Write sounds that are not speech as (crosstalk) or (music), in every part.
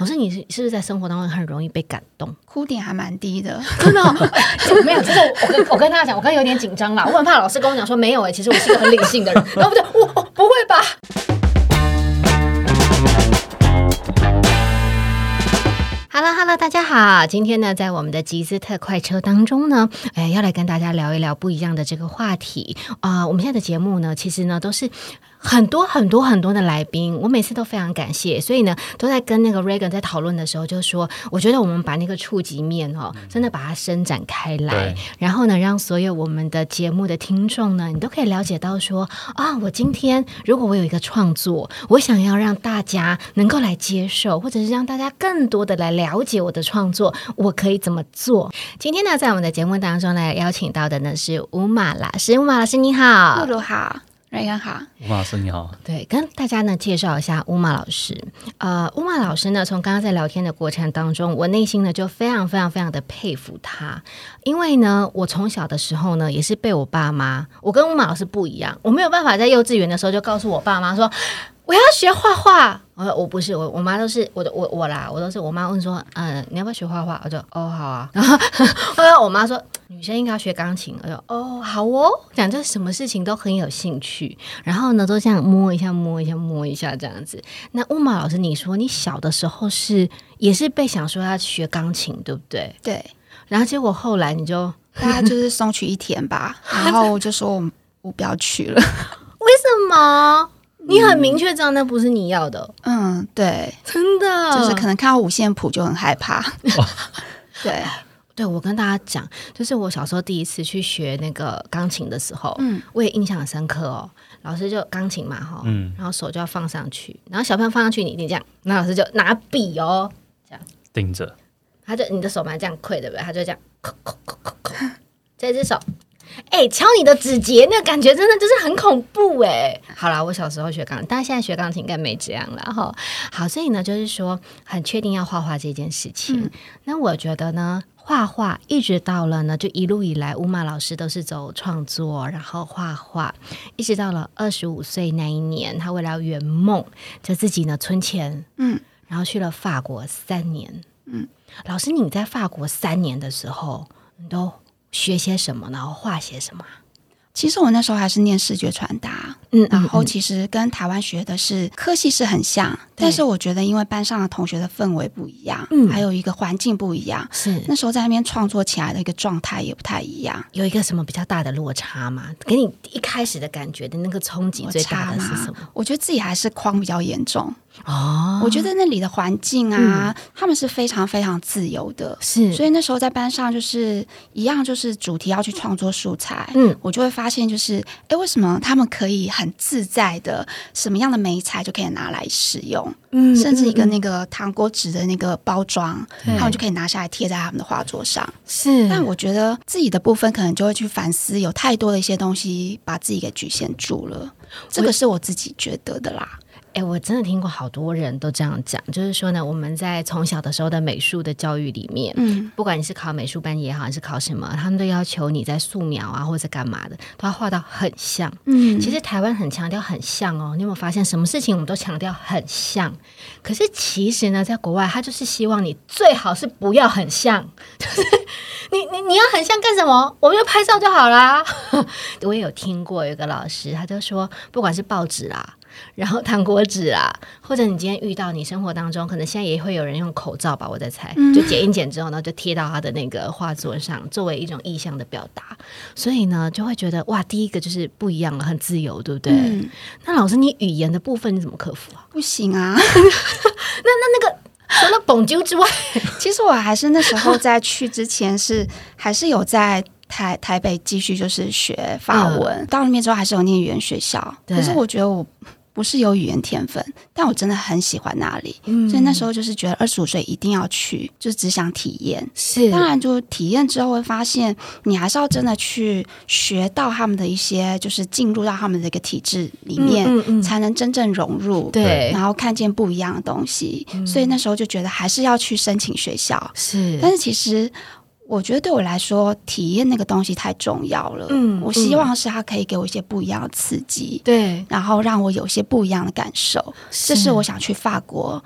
老师，你是是不是在生活当中很容易被感动？哭点还蛮低的，(laughs) 真的哦、没有，就是我跟我跟大家讲，我刚刚有点紧张啦，我很怕老师跟我讲说没有哎、其实我是一个很理性的人，然后我就我、哦、不会吧？Hello Hello，大家好，今天呢，在我们的吉斯特快车当中呢，哎，要来跟大家聊一聊不一样的这个话题啊、我们现在的节目呢，其实呢都是。很多很多很多的来宾，我每次都非常感谢，所以呢，都在跟那个 Reagan 在讨论的时候，就说，我觉得我们把那个触及面哦，真的把它伸展开来，然后呢，让所有我们的节目的听众呢，你都可以了解到说，啊，我今天如果我有一个创作，我想要让大家能够来接受，或者是让大家更多的来了解我的创作，我可以怎么做？今天呢，在我们的节目当中呢，邀请到的呢是乌马老师，乌马老师你好。露，露好，瑞恩好，吴老师你好，对，跟大家呢介绍一下乌马老师。呃，乌马老师呢，从刚刚在聊天的过程当中，我内心呢就非常非常非常的佩服他，因为呢，我从小的时候呢，也是被我爸妈，我跟乌马老师不一样，我没有办法在幼稚园的时候就告诉我爸妈说。我要学画画，我我不是我我妈都是我的我我啦，我都是我妈问说，嗯，你要不要学画画？我就哦好啊，(laughs) 然后 (laughs) 后来我妈说女生应该要学钢琴，我就哦好哦，讲这什么事情都很有兴趣，然后呢都这样摸一下摸一下摸一下这样子。那乌玛老师，你说你小的时候是也是被想说要学钢琴，对不对？对，然后结果后来你就 (laughs) 大家就是松去一天吧，然后我就说我我不要去了，为什么？你很明确知道那不是你要的，嗯，对，真的，就是可能看到五线谱就很害怕，(laughs) 对，对，我跟大家讲，就是我小时候第一次去学那个钢琴的时候，嗯。我也印象很深刻哦。老师就钢琴嘛，哈，嗯。然后手就要放上去，然后小朋友放上去，你一定这样，那老师就拿笔哦，这样。盯着，他就你的手嘛这样跪，对不对？他就这样，扣扣扣扣扣，这只手，哎、敲你的指节，那个感觉真的就是很恐怖哎。好啦，我小时候学钢，但现在学钢琴应该没这样了哈。好，所以呢，就是说很确定要画画这件事情。那我觉得呢。画画一直到了呢，就一路以来，乌玛老师都是走创作，然后画画，一直到了二十五岁那一年，他为了圆梦，就自己呢存钱，嗯，然后去了法国三年，嗯，老师，你在法国三年的时候，你都学些什么，然后画些什么？其实我那时候还是念视觉传达，嗯然后嗯。其实跟台湾学的是科系是很像，但是我觉得因为班上的同学的氛围不一样，嗯。还有一个环境不一样，是。那时候在那边创作起来的一个状态也不太一样。有一个什么比较大的落差吗？给你一开始的感觉的那个冲击最大的是什么？我觉得自己还是框比较严重。哦，我觉得那里的环境啊，他们是非常非常自由的，是，所以那时候在班上就是一样，就是主题要去创作素材，嗯。我就会发现就是，哎，为什么他们可以很自在的，什么样的美材就可以拿来使用，嗯甚至一个嗯那个糖果纸的那个包装，对。他们就可以拿下来贴在他们的画作上。是，但我觉得自己的部分可能就会去反思，有太多的一些东西把自己给局限住了，这个是我自己觉得的啦。哎、我真的听过好多人都这样讲，就是说呢，我们在从小的时候的美术的教育里面，嗯，不管你是考美术班也好，还是考什么，他们都要求你在素描啊或者干嘛的，都要画到很像。嗯其实台湾很强调很像哦，你有没有发现，什么事情我们都强调很像？可是其实呢，在国外，他就是希望你最好是不要很像，就是 (laughs) 你你你要很像干什么？我们就拍照就好啦。(laughs) 我也有听过有一个老师，他就说，不管是报纸啦。然后糖果纸啊，或者你今天遇到你生活当中，可能现在也会有人用口罩吧，我在猜，就剪一剪之后呢，就贴到他的那个画作上，作为一种意向的表达。所以呢，就会觉得哇，第一个就是不一样了，很自由，对不对？嗯那老师，你语言的部分你怎么克服啊？不行啊。(laughs) 那那那个除了蹦啾之外，(laughs) 其实我还是那时候在去之前是还是有在台台北继续就是学法文，到那边之后还是有念语言学校。可是我觉得我不是有语言天分，但我真的很喜欢那里，嗯。所以那时候就是觉得二十五岁一定要去，就只想体验。是。当然，就体验之后会发现，你还是要真的去学到他们的一些，就是进入到他们的一个体制里面，嗯嗯嗯。才能真正融入。对。然后看见不一样的东西，所以那时候就觉得还是要去申请学校。是，但是其实我觉得对我来说，体验那个东西太重要了。嗯我希望是它可以给我一些不一样的刺激，对，然后让我有一些不一样的感受。这是我想去法国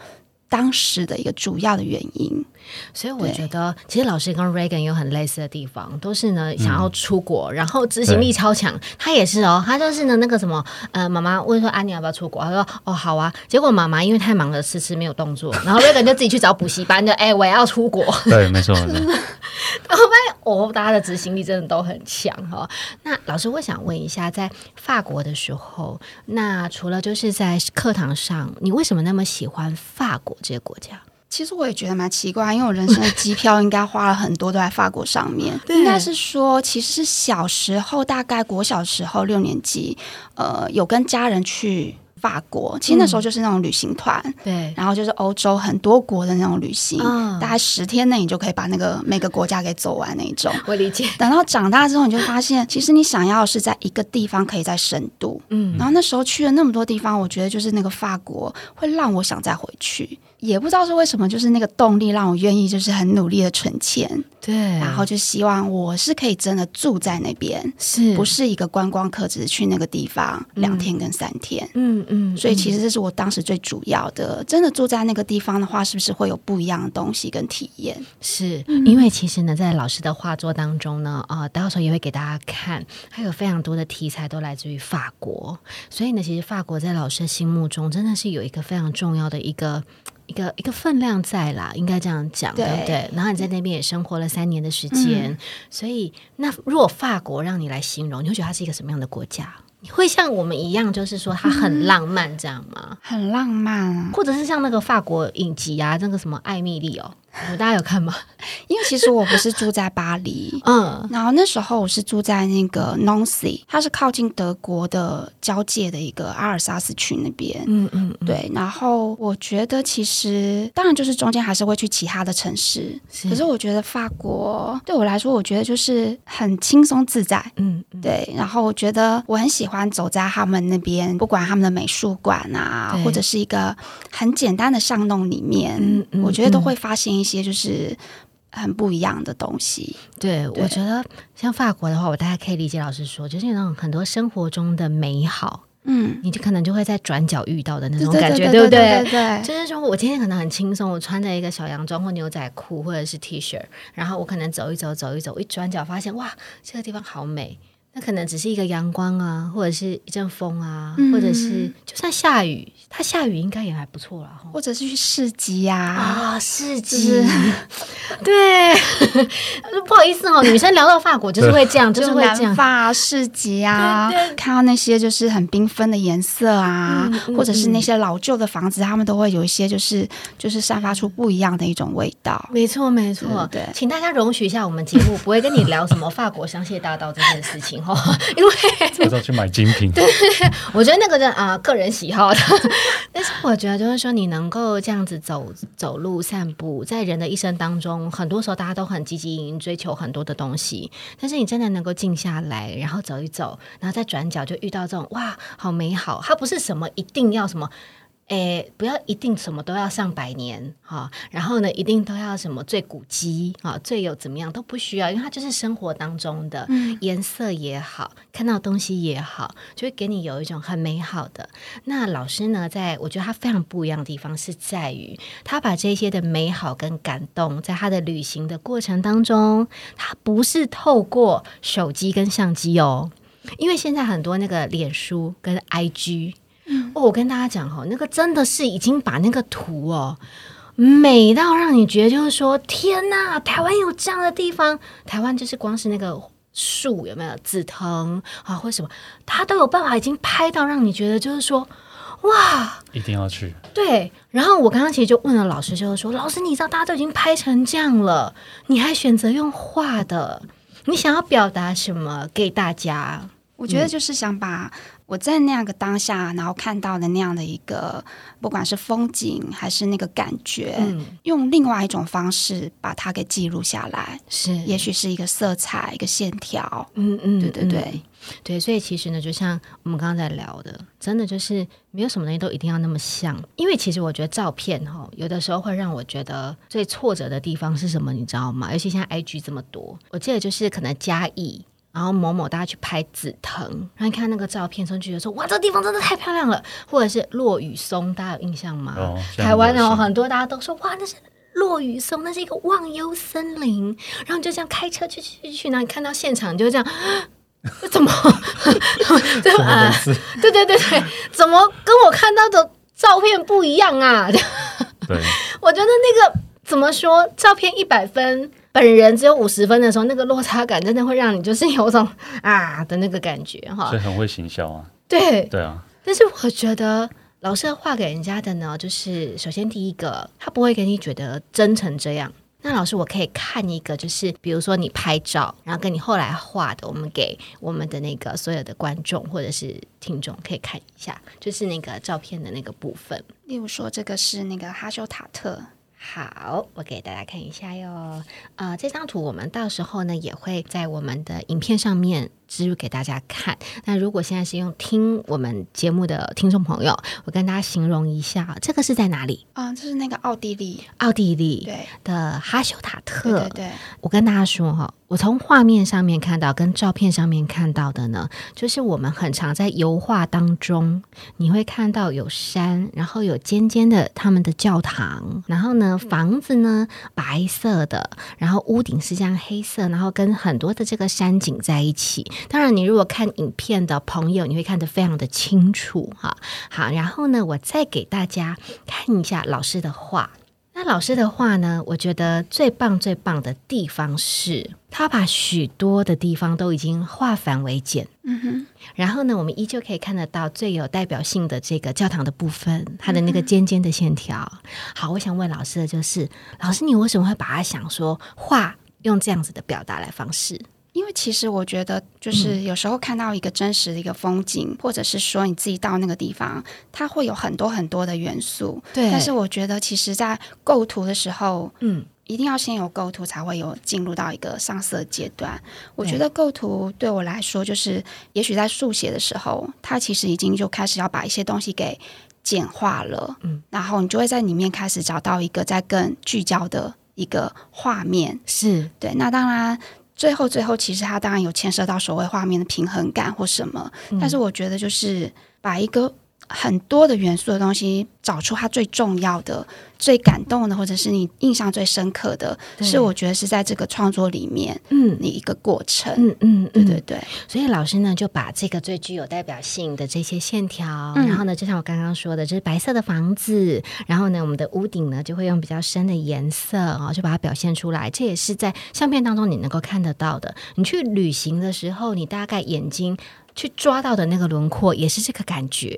当时的一个主要的原因。所以我觉得，其实老师跟 Reagan 有很类似的地方，都是呢想要出国，然后执行力超强。他也是哦，他就是呢那个什么，呃，妈妈问说安妮要不要出国，他说哦好啊。结果妈妈因为太忙了，迟迟没有动作，(laughs) 然后 Reagan 就自己去找补习班，就哎我要出国。(laughs) 对，没错。(laughs) 然后发现哦，大家的执行力真的都很强哈。那老师，我想问一下，在法国的时候，那除了就是在课堂上，你为什么那么喜欢法国这些国家？其实我也觉得蛮奇怪，因为我人生的机票应该花了很多都在法国上面。(laughs) 应该是说，其实是小时候，大概国小时候六年级，呃，有跟家人去法国。其实那时候就是那种旅行团，对，然后就是欧洲很多国的那种旅行，大概十天内你就可以把那个每个国家给走完那种。(laughs) 我理解。等到长大之后，你就发现，其实你想要是在一个地方可以在深度。嗯，然后那时候去了那么多地方，我觉得就是那个法国会让我想再回去。也不知道是为什么，就是那个动力让我愿意，就是很努力的存钱，对，然后就希望我是可以真的住在那边，是不是一个观光客，只是去那个地方两天跟三天，嗯嗯，所以其实这是我当时最主要的。真的住在那个地方的话，是不是会有不一样的东西跟体验？是因为其实呢，在老师的画作当中呢，啊，到时候也会给大家看，还有非常多的题材都来自于法国，所以呢，其实法国在老师心目中真的是有一个非常重要的一个。一个一个分量在啦，应该这样讲，对不对？然后你在那边也生活了三年的时间，所以那如果法国让你来形容，你会觉得它是一个什么样的国家？你会像我们一样，就是说它很浪漫，这样吗？很浪漫，啊或者是像那个法国影集啊，那个什么艾米丽哦。大家有看吗？(laughs) 因为其实我不是住在巴黎，嗯，然后那时候我是住在那个 Nancy，它是靠近德国的交界的一个阿尔萨斯区那边，嗯嗯，对。然后我觉得其实当然就是中间还是会去其他的城市，可是我觉得法国对我来说，我觉得就是很轻松自在，嗯，对。然后我觉得我很喜欢走在他们那边，不管他们的美术馆啊，或者是一个很简单的巷弄里面，嗯嗯，我觉得都会发现一些就是很不一样的东西。对，我觉得像法国的话，我大概可以理解老师说，就是那种很多生活中的美好，嗯，你就可能就会在转角遇到的那种感觉，对不对？对，就是说我今天可能很轻松，我穿着一个小洋装或牛仔裤或者是 T 恤，然后我可能走一走，走一走，一转角发现哇，这个地方好美。那可能只是一个阳光啊，或者是一阵风啊，或者是就算下雨，它下雨应该也还不错啦。或者是去市集呀，啊，市集，(laughs) 对，(laughs) 不好意思哦，女生聊到法国就是会这样，(laughs) 就是会这样，法市集啊，看到那些就是很缤纷的颜色啊，或者是那些老旧的房子，他们都会有一些就是就是散发出不一样的一种味道。没错，没错，对，请大家容许一下，我们节目不会跟你聊什么法国香榭大道这件事情。哦，(laughs) 因为 (laughs) 我要去买精品。对，(laughs) 我觉得那个人啊，个人喜好的。但是我觉得就是说，你能够这样子走走路、散步，在人的一生当中，很多时候大家都很积极追求很多的东西。但是你真的能够静下来，然后走一走，然后再转角就遇到这种哇，好美好。它不是什么一定要什么。诶，不要一定什么都要上百年哈，然后呢，一定都要什么最古迹啊，最有怎么样都不需要，因为它就是生活当中的颜色也好，看到东西也好，就会给你有一种很美好的。那老师呢，在我觉得他非常不一样的地方是在于，他把这些的美好跟感动，在他的旅行的过程当中，他不是透过手机跟相机哦，因为现在很多那个脸书跟 IG。哦，我跟大家讲哈，那个真的是已经把那个图哦美到让你觉得就是说，天呐，台湾有这样的地方，台湾就是光是那个树有没有紫藤啊，或什么，他都有办法已经拍到让你觉得就是说，哇，一定要去。对，然后我刚刚其实就问了老师，就是说，老师，你知道大家都已经拍成这样了，你还选择用画的，你想要表达什么给大家？我觉得就是想把。我在那样个当下，然后看到的那样的一个，不管是风景还是那个感觉，用另外一种方式把它给记录下来，是，也许是一个色彩，一个线条，嗯嗯，对对对对，所以其实呢，就像我们刚刚在聊的，真的就是没有什么东西都一定要那么像，因为其实我觉得照片哈，有的时候会让我觉得最挫折的地方是什么，你知道吗？尤其现在 IG 这么多，我记得就是可能嘉义。然后某某大家去拍紫藤，然后你看那个照片，就觉得说哇，这个地方真的太漂亮了，或者是落雨松，大家有印象吗？台湾哦，很多大家都说哇，那是落雨松，那是一个忘忧森林，然后就这样开车去去去，然后你看到现场就这样，(gasps) 怎么？(laughs) 对啊，对对对对，怎么跟我看到的照片不一样啊？(laughs) 对，我觉得那个怎么说，照片一百分。本人只有五十分的时候，那个落差感真的会让你就是有种啊的那个感觉哈。所以很会行销啊。对对啊。但是我觉得老师画给人家的呢，就是首先第一个，他不会给你觉得真成这样。那老师，我可以看一个，就是比如说你拍照，然后跟你后来画的，我们给我们的那个所有的观众或者是听众可以看一下，就是那个照片的那个部分。例如说，这个是那个哈修塔特。好，我给大家看一下哟。呃，这张图我们到时候呢也会在我们的影片上面。植入给大家看。那如果现在是用听我们节目的听众朋友，我跟大家形容一下，这个是在哪里？啊，这是那个奥地利，奥地利对的哈修塔特。对对，我跟大家说哈，我从画面上面看到，跟照片上面看到的呢，就是我们很常在油画当中，你会看到有山，然后有尖尖的他们的教堂，然后呢房子呢白色的，然后屋顶是这样黑色，然后跟很多的这个山景在一起。当然，你如果看影片的朋友，你会看得非常的清楚哈。好，然后呢，我再给大家看一下老师的画。那老师的画呢，我觉得最棒最棒的地方是，他把许多的地方都已经化繁为简。嗯哼。然后呢，我们依旧可以看得到最有代表性的这个教堂的部分，它的那个尖尖的线条。好，我想问老师的就是，老师你为什么会把它想说画用这样子的表达来方式？因为其实我觉得，就是有时候看到一个真实的一个风景，或者是说你自己到那个地方，它会有很多很多的元素。对。但是我觉得，其实，在构图的时候，嗯，一定要先有构图，才会有进入到一个上色阶段。我觉得构图对我来说，就是也许在速写的时候，它其实已经就开始要把一些东西给简化了。嗯。然后你就会在里面开始找到一个在更聚焦的一个画面。是对。那当然。最后，最后，其实它当然有牵涉到所谓画面的平衡感或什么，但是我觉得就是把一个。很多的元素的东西，找出它最重要的、最感动的，或者是你印象最深刻的，是我觉得是在这个创作里面，嗯，你一个过程，嗯嗯，对对对。所以老师呢，就把这个最具有代表性的这些线条，然后呢，就像我刚刚说的，就是白色的房子，然后呢，我们的屋顶呢，就会用比较深的颜色啊，就把它表现出来。这也是在相片当中你能够看得到的。你去旅行的时候，你大概眼睛。去抓到的那个轮廓也是这个感觉，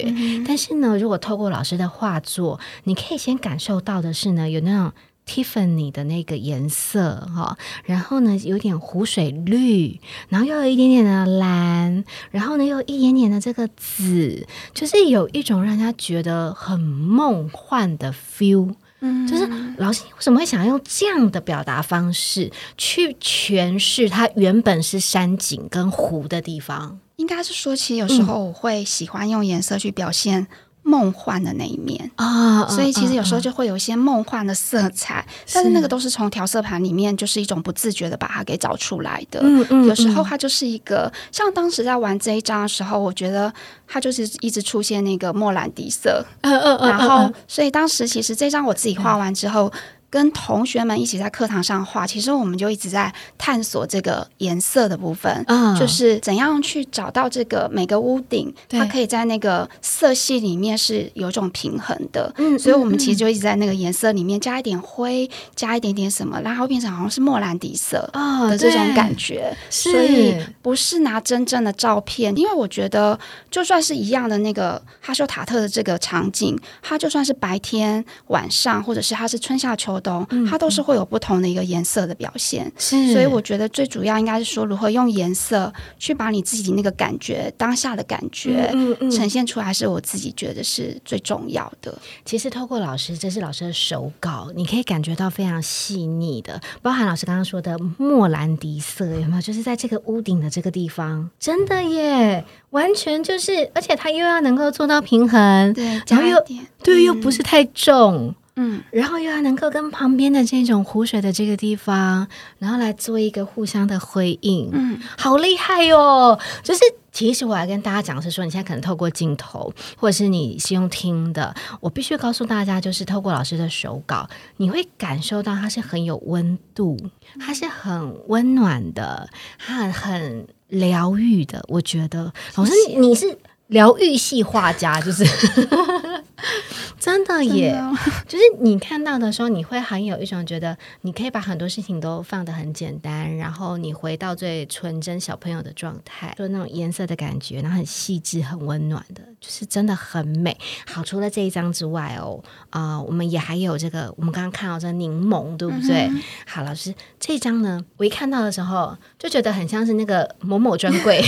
但是呢，如果透过老师的画作，你可以先感受到的是呢，有那种 Tiffany 的那个颜色哈，然后呢，有点湖水绿，然后又有一点点的蓝，然后呢，又一点点的这个紫，就是有一种让人家觉得很梦幻的 feel。嗯，就是老师为什么会想要用这样的表达方式去诠释它原本是山景跟湖的地方？应该是说，其实有时候我会喜欢用颜色去表现。梦幻的那一面啊，所以其实有时候就会有一些梦幻的色彩，但是那个都是从调色盘里面就是一种不自觉的把它给找出来的。嗯嗯，有时候它就是一个，像当时在玩这一张的时候，我觉得它就是一直出现那个莫兰迪色。嗯嗯嗯，然后所以当时其实这张我自己画完之后。跟同学们一起在课堂上画，其实我们就一直在探索这个颜色的部分，嗯，就是怎样去找到这个每个屋顶，它可以在那个色系里面是有一种平衡的，嗯，所以我们其实就一直在那个颜色里面加一点灰，加一点点什么，然后变成好像是莫兰迪色的这种感觉，所以不是拿真正的照片，因为我觉得就算是一样的那个哈修塔特的这个场景，它就算是白天、晚上，或者是它是春夏秋。它都是会有不同的一个颜色的表现，是，所以我觉得最主要应该是说如何用颜色去把你自己那个感觉当下的感觉呈现出来，是我自己觉得是最重要的。其实透过老师，这是老师的手稿，你可以感觉到非常细腻的，包含老师刚刚说的莫兰迪色，有没有？就是在这个屋顶的这个地方，真的耶，完全就是，而且它又要能够做到平衡，对，然后又对，又不是太重。嗯，然后又要能够跟旁边的这种湖水的这个地方，然后来做一个互相的回应，嗯，好厉害哟！就是其实我要跟大家讲是说，你现在可能透过镜头，或者是你是用听的，我必须告诉大家，就是透过老师的手稿，你会感受到它是很有温度，它是很温暖的，它很很疗愈的。我觉得。老师你是疗愈系画家，就是。(laughs) 真的耶，就是你看到的时候，你会很有一种觉得，你可以把很多事情都放得很简单，然后你回到最纯真小朋友的状态，就那种颜色的感觉，然后很细致、很温暖的，就是真的很美。好，除了这一张之外哦，啊，我们也还有这个，我们刚刚看到这柠檬，对不对？好，老师，这张呢，我一看到的时候就觉得很像是那个某某专柜，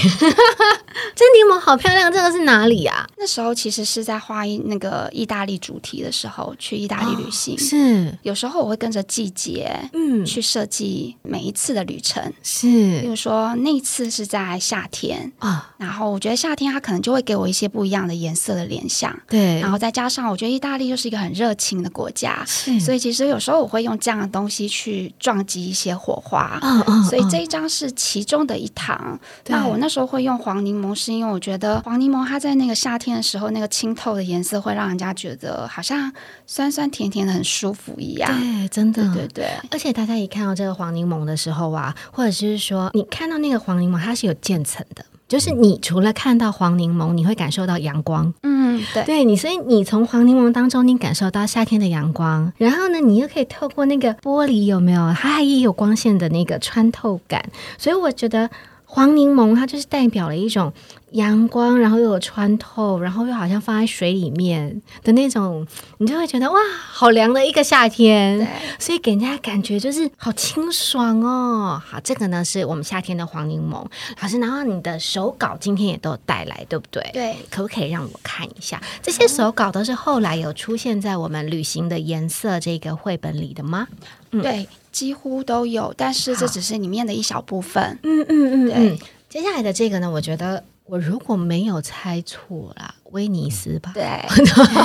这柠檬好漂亮，这个是哪里呀？那时候其实是在画一那个意大利。主题的时候去意大利旅行是，有时候我会跟着季节嗯。去设计每一次的旅程。是，比如说那一次是在夏天啊，然后我觉得夏天它可能就会给我一些不一样的颜色的联想对，然后再加上我觉得意大利又是一个很热情的国家，是，所以其实有时候我会用这样的东西去撞击一些火花，嗯嗯，所以这一张是其中的一堂。那我那时候会用黄柠檬，是因为我觉得黄柠檬它在那个夏天的时候那个清透的颜色会让人家觉得。好像酸酸甜甜的很舒服一样，对，真的，对对。而且大家一看到这个黄柠檬的时候啊，或者是说你看到那个黄柠檬，它是有渐层的，就是你除了看到黄柠檬，你会感受到阳光，嗯，对，对你，所以你从黄柠檬当中，你感受到夏天的阳光，然后呢，你又可以透过那个玻璃有没有，它还也有光线的那个穿透感，所以我觉得黄柠檬它就是代表了一种。阳光，然后又有穿透，然后又好像放在水里面的那种，你就会觉得哇，好凉的一个夏天。所以给人家感觉就是好清爽哦。好，这个呢是我们夏天的黄柠檬老师，然后你的手稿今天也都有带来，对不对？对，可不可以让我看一下？这些手稿都是后来有出现在我们旅行的颜色这个绘本里的吗？嗯对，几乎都有，但是这只是里面的一小部分。嗯嗯嗯，对。接下来的这个呢，我觉得。我如果没有猜错啦，威尼斯吧？对，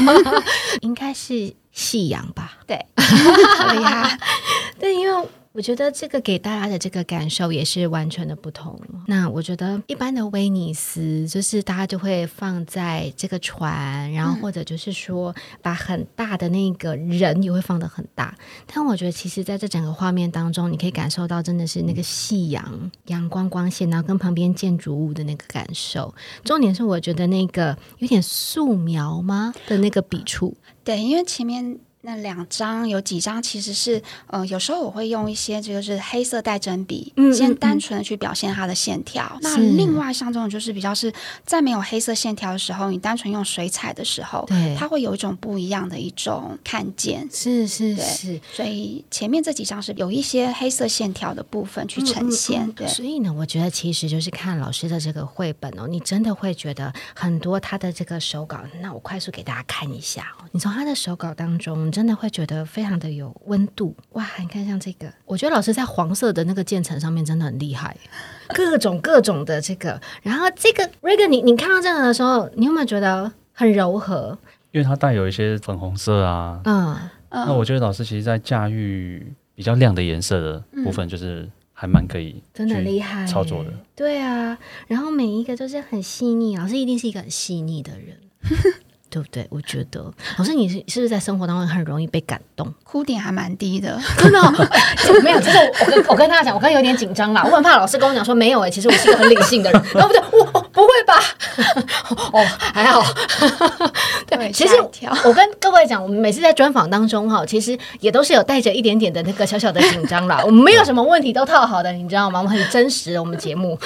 (laughs) 应该是夕阳吧？对，(laughs) 对呀。(laughs) 对，因为。我觉得这个给大家的这个感受也是完全的不同。那我觉得一般的威尼斯就是大家就会放在这个船，然后或者就是说把很大的那个人也会放的很大。但我觉得其实在这整个画面当中，你可以感受到真的是那个夕阳、阳光光线，然后跟旁边建筑物的那个感受。重点是我觉得那个有点素描吗的那个笔触？对，因为前面。那两张有几张其实是，呃，有时候我会用一些这个是黑色带针笔，先单纯的去表现它的线条。那另外像这种就是比较是在没有黑色线条的时候，你单纯用水彩的时候，对，它会有一种不一样的一种看见。是是是，所以前面这几张是有一些黑色线条的部分去呈现。对，所以呢，我觉得其实就是看老师的这个绘本哦，你真的会觉得很多他的这个手稿。那我快速给大家看一下哦，你从他的手稿当中。真的会觉得非常的有温度哇！你看像这个，我觉得老师在黄色的那个渐层上面真的很厉害，各种各种的这个。然后这个 Regan，你你看到这个的时候，你有没有觉得很柔和？因为它带有一些粉红色啊，嗯，那我觉得老师其实在驾驭比较亮的颜色的部分，就是还蛮可以，真的厉害操作的。对啊，然后每一个都是很细腻，老师一定是一个很细腻的人。(laughs) 对不对？我觉得老师，你是是不是在生活当中很容易被感动？哭点还蛮低的，真的 (laughs) 没有。其实我跟我跟大家讲，我刚刚有点紧张啦，我很怕老师跟我讲说没有哎，其实我是一个很理性的人。然 (laughs) 后不对，我不会吧？(laughs) 哦，还好。对，其实我跟各位讲，我们每次在专访当中哈，其实也都是有带着一点点的那个小小的紧张啦。我们没有什么问题都套好的，你知道吗？我们很真实，我们节目。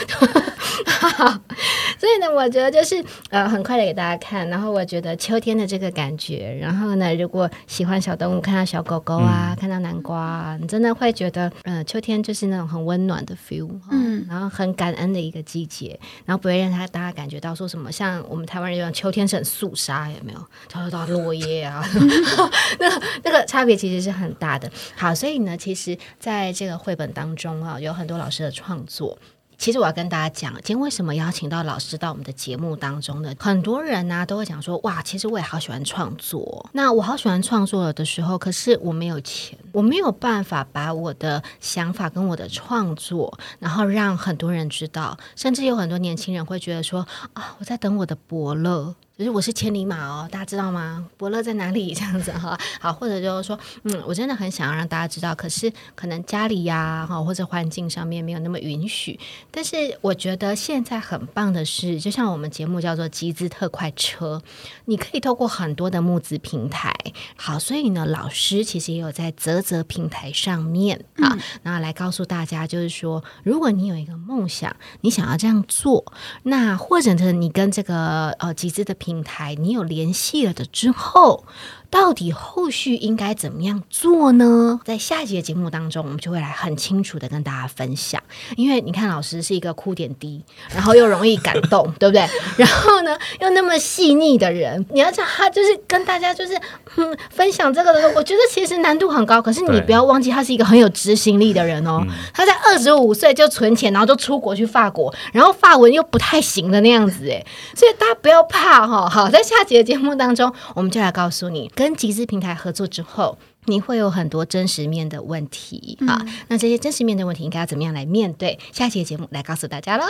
所以呢，我觉得就是呃，很快的给大家看，然后我觉得。秋天的这个感觉，然后呢，如果喜欢小动物，看到小狗狗啊，看到南瓜啊，你真的会觉得，嗯，秋天就是那种很温暖的 feel，嗯，然后很感恩的一个季节，然后不会让他大家感觉到说什么，像我们台湾人一样，秋天是很肃杀，有没有？到到落叶啊，(laughs) (laughs) 那那个差别其实是很大的。好，所以呢，其实在这个绘本当中啊，有很多老师的创作。其实我要跟大家讲，今天为什么邀请到老师到我们的节目当中呢？很多人呢都会讲说，哇，其实我也好喜欢创作。那我好喜欢创作的时候，可是我没有钱，我没有办法把我的想法跟我的创作，然后让很多人知道。甚至有很多年轻人会觉得说，啊，我在等我的伯乐。就是我是千里马哦，大家知道吗？伯乐在哪里？(laughs) 这样子哈，好，或者就是说，嗯，我真的很想要让大家知道，可是可能家里呀，哈，或者环境上面没有那么允许。但是我觉得现在很棒的是，就像我们节目叫做集资特快车，你可以透过很多的募资平台，好，所以呢，老师其实也有在泽泽平台上面啊，然后来告诉大家，就是说，如果你有一个梦想，你想要这样做，那或者是你跟这个呃集资的平平台，你有联系了的之后。到底后续应该怎么样做呢？在下一节节目当中，我们就会来很清楚的跟大家分享。因为你看，老师是一个哭点低，然后又容易感动，(laughs) 对不对？然后呢，又那么细腻的人，你要叫他就是跟大家就是嗯分享这个的时候，我觉得其实难度很高。可是你不要忘记，他是一个很有执行力的人哦。他在二十五岁就存钱，然后就出国去法国，然后法文又不太行的那样子哎。所以大家不要怕哈。好，在下节节目当中，我们就来告诉你。跟集资平台合作之后，你会有很多真实面的问题啊。那这些真实面的问题应该要怎么样来面对？下期节目来告诉大家了。